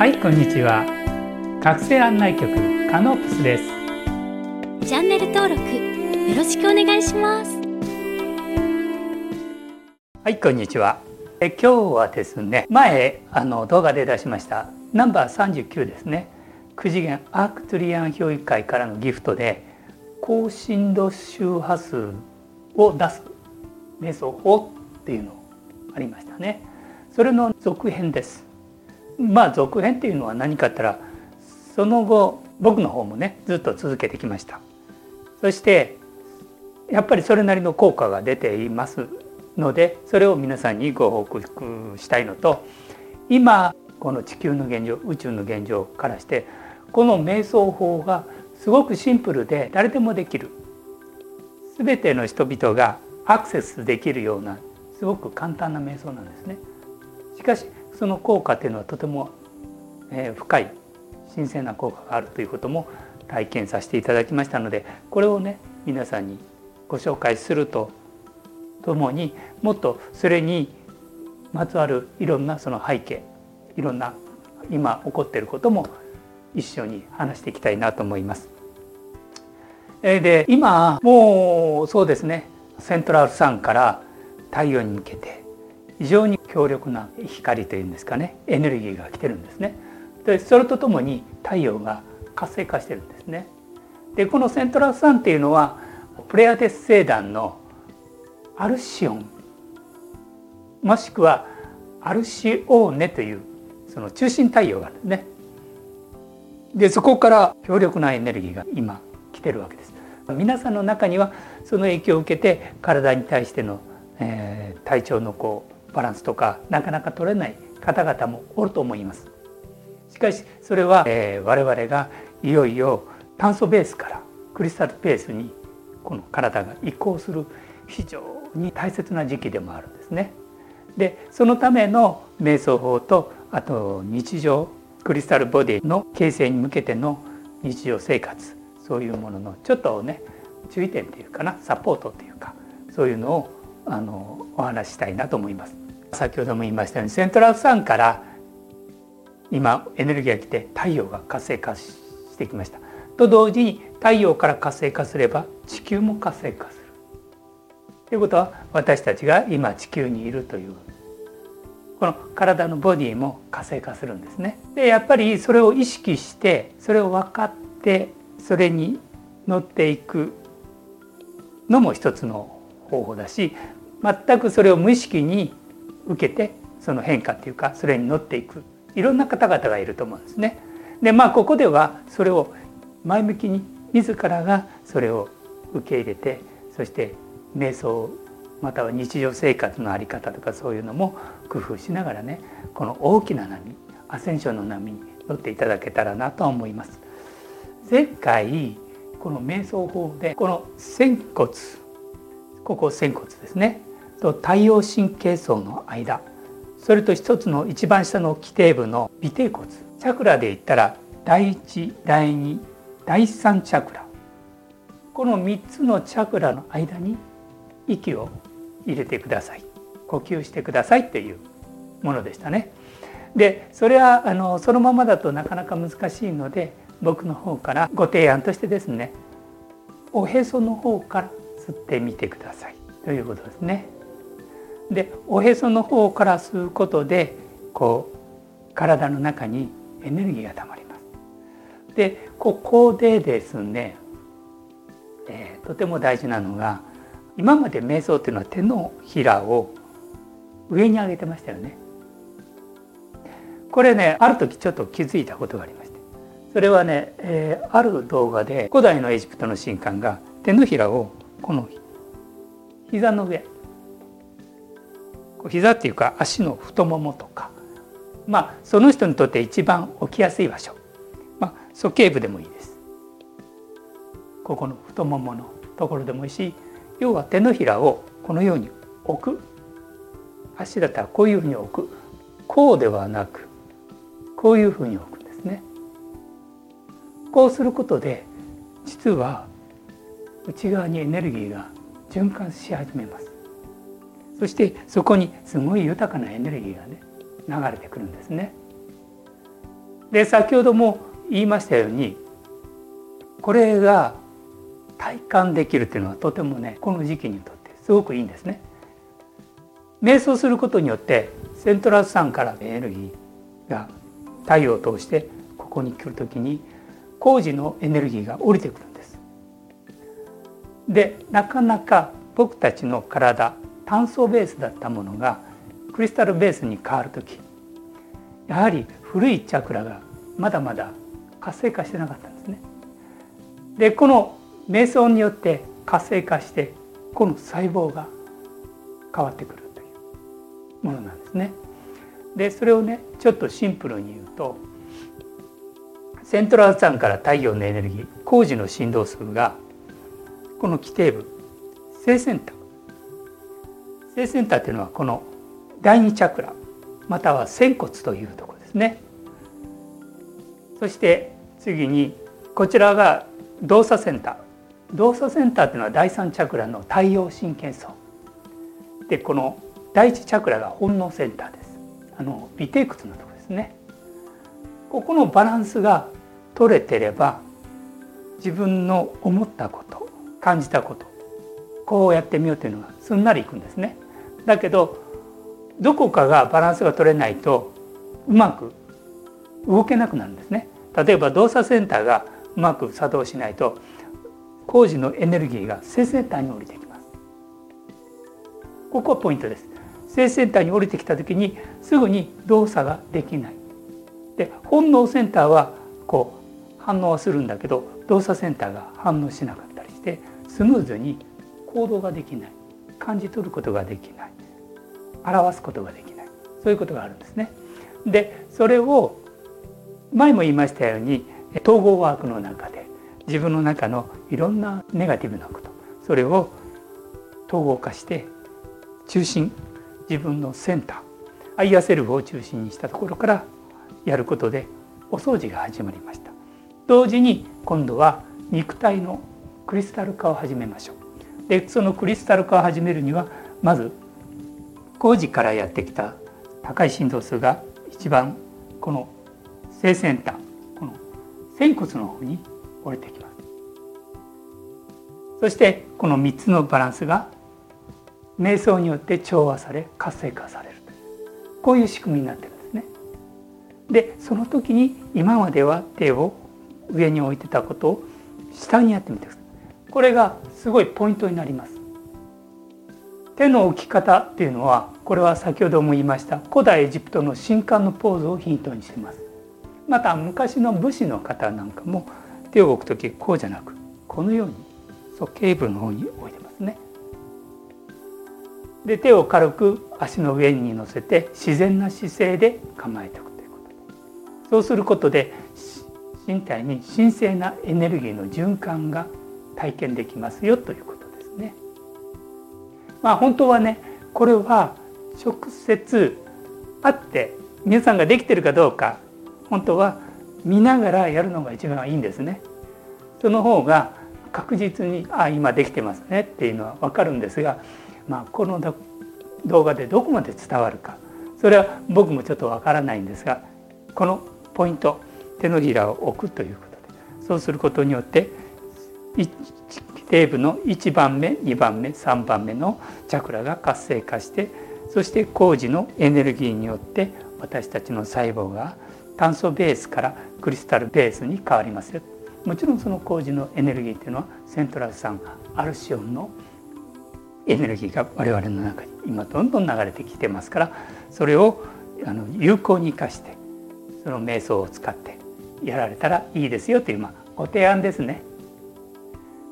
はいこんにちは。学生案内局カノープスです。チャンネル登録よろしくお願いします。はいこんにちは。え今日はですね前あの動画で出しましたナンバー39ですね。9次元アークトゥリアン評議会からのギフトで高振動周波数を出す瞑想法っていうのありましたね。それの続編ですまあ続編っていうのは何かって言ったらその後僕の方もねずっと続けてきましたそしてやっぱりそれなりの効果が出ていますのでそれを皆さんにご報告したいのと今この地球の現状宇宙の現状からしてこの瞑想法がすごくシンプルで誰でもできる全ての人々がアクセスできるようなすごく簡単な瞑想なんですね。しかしその効果というのはとても、え深い神聖な効果があるということも体験させていただきましたのでこれをね皆さんにご紹介するとともにもっとそれにまつわるいろんなその背景いろんな今起こっていることも一緒に話していきたいなと思います。で今もうそうですねセントラルサンから太陽に向けて非常に強力な光というんですかねエネルギーが来てるんですね。でそれとともに太陽が活性化してるんですね。でこのセントラルサンっていうのはプレアデス星団のアルシオンもしくはアルシオーネというその中心太陽があるんですね。でそこから強力なエネルギーが今来てるわけです。皆さんの中にはその影響を受けて体に対しての、えー、体調のこうバランスとかなかなか取れない方々もおると思います。しかしそれは、えー、我々がいよいよ炭素ベースからクリスタルベースにこの体が移行する非常に大切な時期でもあるんですね。でそのための瞑想法とあと日常クリスタルボディの形成に向けての日常生活そういうもののちょっとね注意点っていうかなサポートっていうかそういうのをあのお話したいなと思います。先ほども言いましたようにセントラルサから今エネルギーが来て太陽が活性化してきました。と同時に太陽から活性化すれば地球も活性化する。ということは私たちが今地球にいるというこの体のボディも活性化するんですね。でやっぱりそれを意識してそれを分かってそれに乗っていくのも一つの方法だし全くそれを無意識に受けてその変化っていうかそれに乗っていくいろんな方々がいると思うんですね。でまあここではそれを前向きに自らがそれを受け入れてそして瞑想または日常生活の在り方とかそういうのも工夫しながらねこの大きな波アセンションの波に乗っていただけたらなと思います。前回この瞑想法でこの仙骨ここ仙骨ですねと太陽神経層の間それと一つの一番下の基底部の尾てい骨チャクラで言ったら第一第二第三チャクラこの3つのチャクラの間に息を入れてください呼吸してくださいっていうものでしたね。でそれはあのそのままだとなかなか難しいので僕の方からご提案としてですねおへその方から吸ってみてくださいということですね。でおへその方から吸うことでこう体の中にエネルギーがたまります。でここでですね、えー、とても大事なのが今まで瞑想っていうのは手のひらを上に上げてましたよね。これねある時ちょっと気づいたことがありましてそれはね、えー、ある動画で古代のエジプトの神官が手のひらをこの膝の上膝っていうか足の太ももとか。まあその人にとって一番置きやすい場所、まあ、鼠径部でもいいです。ここの太もものところでもいいし要は手のひらをこのように置く。足だったらこういうふうに置く。こうではなくこういうふうに置くんですね。こうすることで実は内側にエネルギーが循環し始めます。そしてそこにすごい豊かなエネルギーがね流れてくるんですねで先ほども言いましたようにこれが体感できるっていうのはとてもねこの時期にとってすごくいいんですね。瞑想することによってセントラル酸からエネルギーが太陽を通してここに来る時に工事のエネルギーが降りてくるんです。でなかなか僕たちの体炭素ベースだったものがクリスタルベースに変わる時やはり古いチャクラがまだまだ活性化してなかったんですね。でこの瞑想によって活性化してこの細胞が変わってくるというものなんですね。でそれをねちょっとシンプルに言うとセントラル酸から太陽のエネルギー工事の振動数がこの基底部性センター性センターというのはこの第二チャクラまたは仙骨というとこですね。そして次にこちらが動作センター。動作センターというのは第三チャクラの太陽神経層。でこの第一チャクラが本能センターです。あの尾てい骨のとこですね。ここのバランスが取れてれば自分の思ったこと感じたことこうやってみようというのがすんなりいくんですね。だけどどこかがバランスが取れないとうまく動けなくなるんですね。例えば動作センターがうまく作動しないと工事のエネルギーが性センターに降りてきます。ここはポイントです。性センターに降りてきた時にすぐに動作ができない。で本能センターはこう反応はするんだけど動作センターが反応しなかったりしてスムーズに行動ができない。感じ取ることができない。表すことができない。そういうことがあるんですね。でそれを前も言いましたように統合ワークの中で自分の中のいろんなネガティブなことそれを統合化して中心自分のセンターアイアセルフを中心にしたところからやることでお掃除が始まりました。同時に今度は肉体のクリスタル化を始めましょう。でそのクリスタル化を始めるにはまず工事からやってきた高い振動数が一番この性センターこの仙骨の方に降りてきますそしてこの3つのバランスが瞑想によって調和され活性化されるこういう仕組みになってるんですね。でその時に今までは手を上に置いてたことを下にやってみてください。これがすごいポイントになります。手の置き方っていうのはこれは先ほども言いました古代エジプトの神官のポーズをヒントにしてます。また昔の武士の方なんかも手を置く時こうじゃなくこのようにそうケーブルの方に置いてますね。で手を軽く足の上に乗せて自然な姿勢で構えておくということそうすることで身体に神聖なエネルギーの循環が体験できますよということですね。まあ本当はねこれは直接会って皆さんができてるかどうか本当は見ながらやるのが一番いいんですね。その方が確実にあ今できてますねっていうのは分かるんですが、まあ、この動画でどこまで伝わるかそれは僕もちょっと分からないんですがこのポイント手のひらを置くということでそうすることによって底部の1番目2番目3番目のチャクラが活性化してそして工事のエネルギーによって私たちの細胞が炭素ベースからクリスタルベースに変わりますよもちろんその工事のエネルギーっていうのはセントラル酸アルシオンのエネルギーが我々の中に今どんどん流れてきてますからそれをあの有効に生かしてその瞑想を使ってやられたらいいですよという、まあ、ご提案ですね。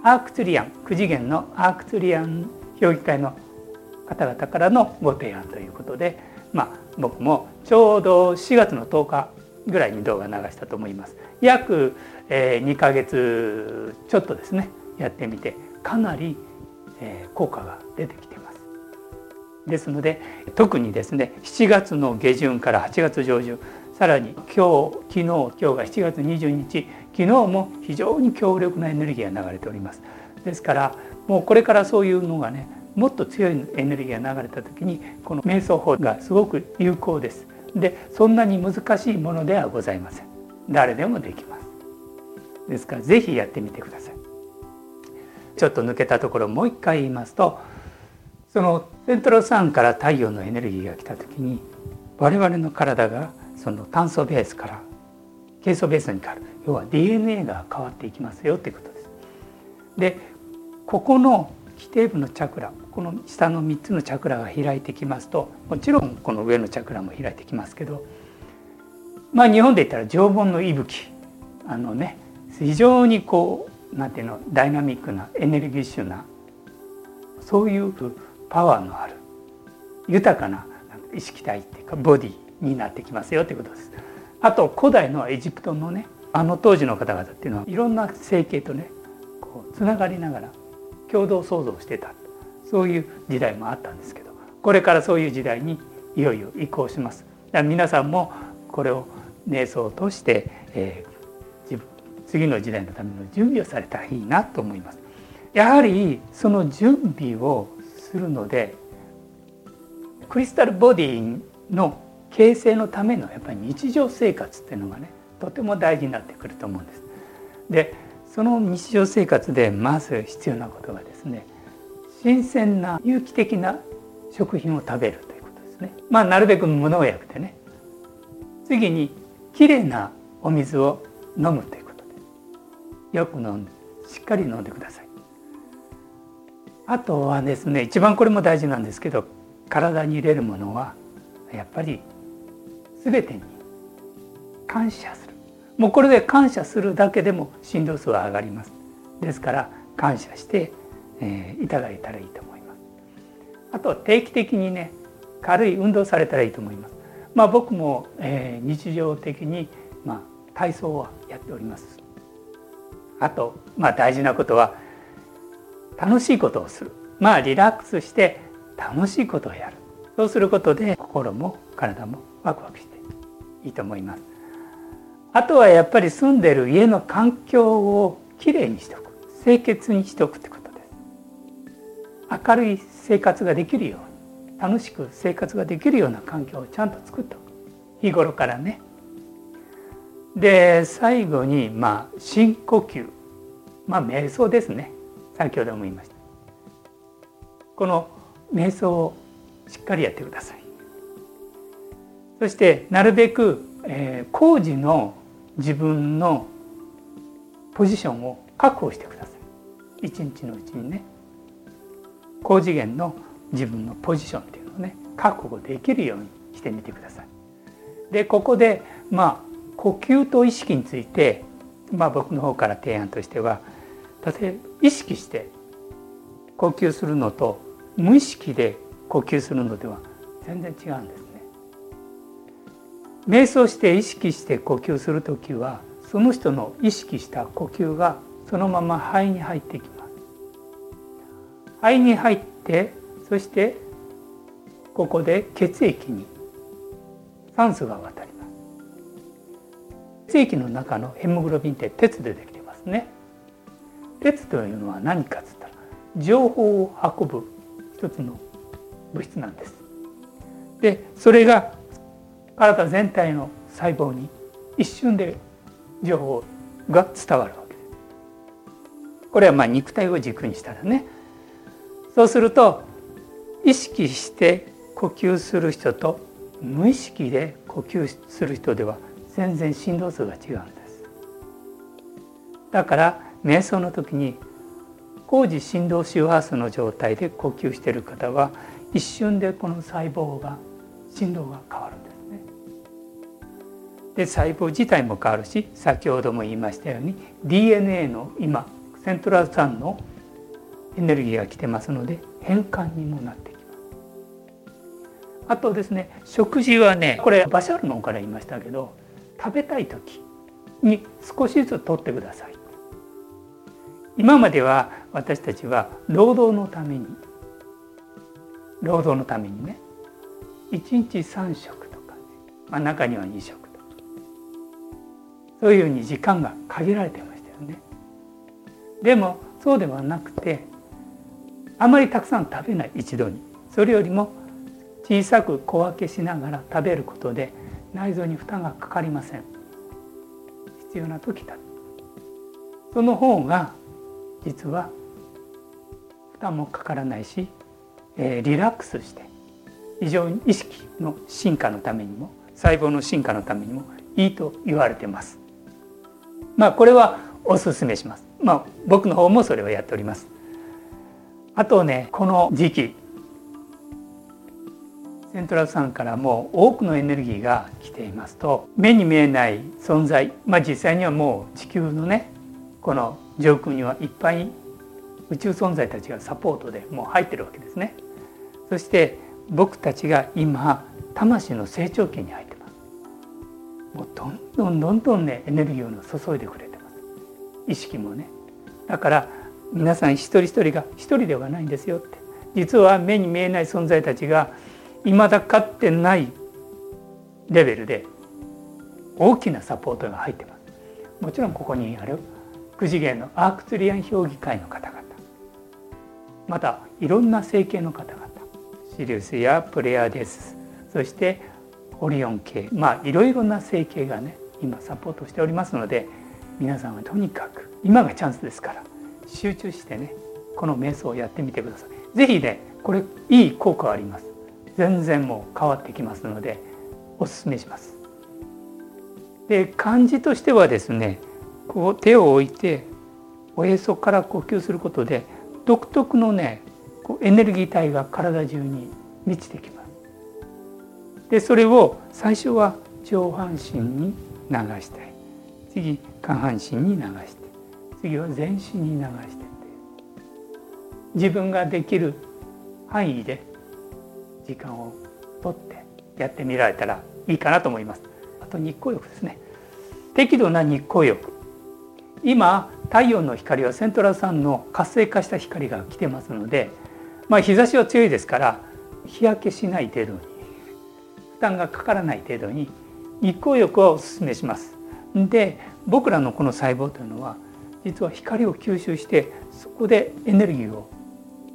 アークツリアン9次元のアークツリアン評議会の方々からのご提案ということで、まあ、僕もちょうど4月の10日ぐらいに動画流したと思います。約2ヶ月ちょっとですねやってみてかなり効果が出てきてます。ですので特にですね7月の下旬から8月上旬さらに今日昨日今日が7月22日昨日も非常に強力なエネルギーが流れております。ですからもうこれからそういうのがねもっと強いエネルギーが流れた時にこの瞑想法がすごく有効です。でそんなに難しいものではございません。誰でもできますですから是非やってみてくださいちょっと抜けたところもう一回言いますとそのセントロ酸から太陽のエネルギーが来た時に我々の体がその炭素ベースからケイ素ベースに変わる要は DNA が変わっていきますよということです。でここの基底部のチャクラこの下の3つのチャクラが開いてきますともちろんこの上のチャクラも開いてきますけどまあ日本で言ったら縄文の息吹あのね非常にこうなんていうのダイナミックなエネルギッシュなそういうパワーのある豊かな意識体っていうかボディになってきますよということです。あと古代のエジプトのねあの当時の方々っていうのはいろんな整形とねこうつながりながら共同創造してたそういう時代もあったんですけどこれからそういう時代にいよいよ移行します。だから皆さんもこれを瞑想として、えー、次の時代のための準備をされたらいいなと思います。やはりその準備をするのでクリスタルボディの形成のためのやっぱり日常生活っていうのがねとても大事になってくると思うんです。でその日常生活でまず必要なことがですね新鮮な有機的な食品を食べるということですね。まあなるべく無農薬でね次にきれいなお水を飲むということですよく飲んでしっかり飲んでください。あとはですね一番これも大事なんですけど体に入れるものはやっぱり全てに感謝する。もうこれで感謝するだけでも振動数は上がります。ですから感謝して、えー、いただいたらいいと思います。あと定期的にね軽い運動されたらいいと思います。まあ僕も、えー、日常的に、まあ、体操はやっております。あと、まあ、大事なことは楽しいことをする。まあリラックスして楽しいことをやる。そうすることで心も体もワクワクしていいと思います。あとはやっぱり住んでる家の環境をきれいにしておく。清潔にしておくってことです。明るい生活ができるように楽しく生活ができるような環境をちゃんと作っておく。日頃からね。で最後にまあ深呼吸。まあ瞑想ですね。先ほども言いました。この瞑想をしっかりやってください。そしてなるべく、えー、工事の自分のポジションを確保してください。一日のうちにね。高次元の自分のポジションっていうのをね確保できるようにしてみてください。でここでまあ呼吸と意識についてまあ僕の方から提案としては例えば意識して呼吸するのと無意識で呼吸するのでは全然違うんです。瞑想して意識して呼吸する時はその人の意識した呼吸がそのまま肺に入ってきます。肺に入ってそしてここで血液に酸素が渡ります。血液の中のヘモグロビンって鉄でできてますね。鉄というのは何かっつったら情報を運ぶ一つの物質なんです。でそれが体全体の細胞に一瞬で情報が伝わるわけです。これはまあ肉体を軸にしたらねそうすると意識して呼吸する人と無意識で呼吸する人では全然振動数が違うんです。だから瞑想の時に工事振動周波数の状態で呼吸している方は一瞬でこの細胞が振動が変わるんです。で細胞自体も変わるし先ほども言いましたように DNA の今セントラル酸のエネルギーが来てますので変換にもなってきます。あとですね食事はねこれバシャールの方から言いましたけど食べたい時に少しずつ取ってください。今までは私たちは労働のために労働のためにね1日3食とか、まあ、中には2食そういうふうに時間が限られてましたよね。でもそうではなくてあまりたくさん食べない一度にそれよりも小さく小分けしながら食べることで内臓に負担がかかりません必要な時だその方が実は負担もかからないし、えー、リラックスして非常に意識の進化のためにも細胞の進化のためにもいいと言われてます。まあこれはおすすめします。まあ僕の方もそれをやっております。あとねこの時期セントラルさんからも多くのエネルギーが来ていますと目に見えない存在まあ実際にはもう地球のねこの上空にはいっぱい宇宙存在たちがサポートでもう入ってるわけですね。そして僕たちが今魂の成長期に入って。もうどんどんどんどんねエネルギーを注いでくれてます。意識もね。だから皆さん一人一人が一人ではないんですよって。実は目に見えない存在たちが未だかってないレベルで大きなサポートが入ってます。もちろんここにある9次元のアークツリアン評議会の方々またいろんな星系の方々シリウスやプレアデスそしてオリオン系まあいろいろな星系がね今サポートしておりますので皆さんはとにかく今がチャンスですから集中してねこの瞑想をやってみてください。是非ねこれいい効果あります。全然もう変わってきますのでおすすめします。で漢字としてはですねこう手を置いておへそから呼吸することで独特のねこうエネルギー体が体中に満ちてきます。でそれを最初は上半身に流したい次下半身に流して次は全身に流して自分ができる範囲で時間をとってやってみられたらいいかなと思います。あと日光浴ですね。適度な日光浴今太陽の光はセントラルサンの活性化した光が来てますので、まあ、日差しは強いですから日焼けしない程度に負担がかからない程度に日光浴はおすすめします。で僕らのこの細胞というのは実は光を吸収してそこでエネルギーを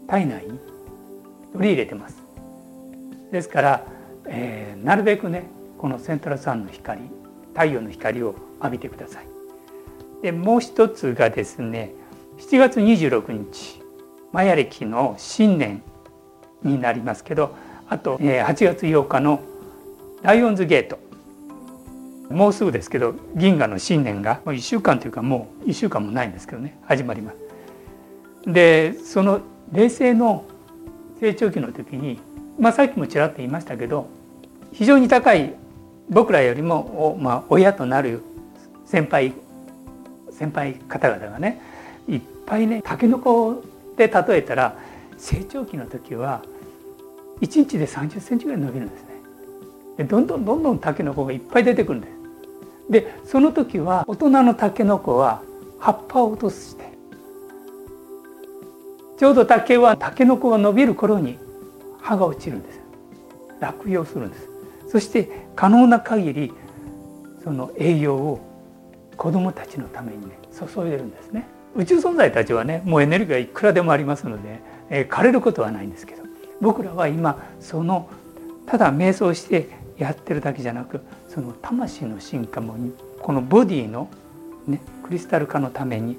体内に取り入れてます。ですから、えー、なるべくねこのセントラルサンの光太陽の光を浴びてください。でもう一つがですね7月26日マヤ暦の新年になりますけどあと8月8日のライオンズゲートもうすぐですけど銀河の新年がもう1週間というかもう1週間もないんですけどね始まります。でその冷静の成長期の時に、まあ、さっきもちらっと言いましたけど非常に高い僕らよりも、まあ、親となる先輩先輩方々がねいっぱいねタケノコで例えたら成長期の時は1日で30センチぐらい伸びるんですね。でどんどんどんどんタケノコがいっぱい出てくるんです。でその時は大人のタケノコは葉っぱを落としてちょうど竹はタケノコが伸びる頃に葉が落ちるんです落葉するんです。そして可能な限りその栄養を子どもたちのためにね注いでるんですね。宇宙存在たちはねもうエネルギーがいくらでもありますので、えー、枯れることはないんですけど僕らは今そのただ瞑想してやってるだけじゃなくその魂の進化もこのボディの、ね、クリスタル化のために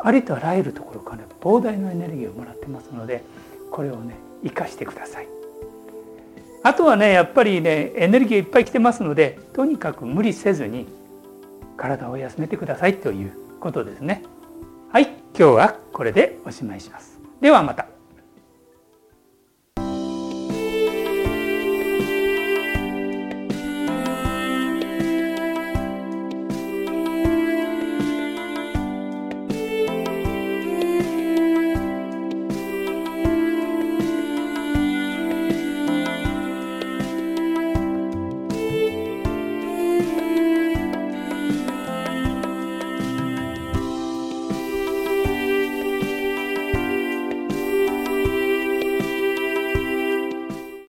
ありとあらゆるところから、膨大なエネルギーをもらってますのでこれをね生かしてください。あとはねやっぱりねエネルギーいっぱい来てますのでとにかく無理せずに体を休めてくださいということですね。はい、今日はこれでおしまいします。ではまた。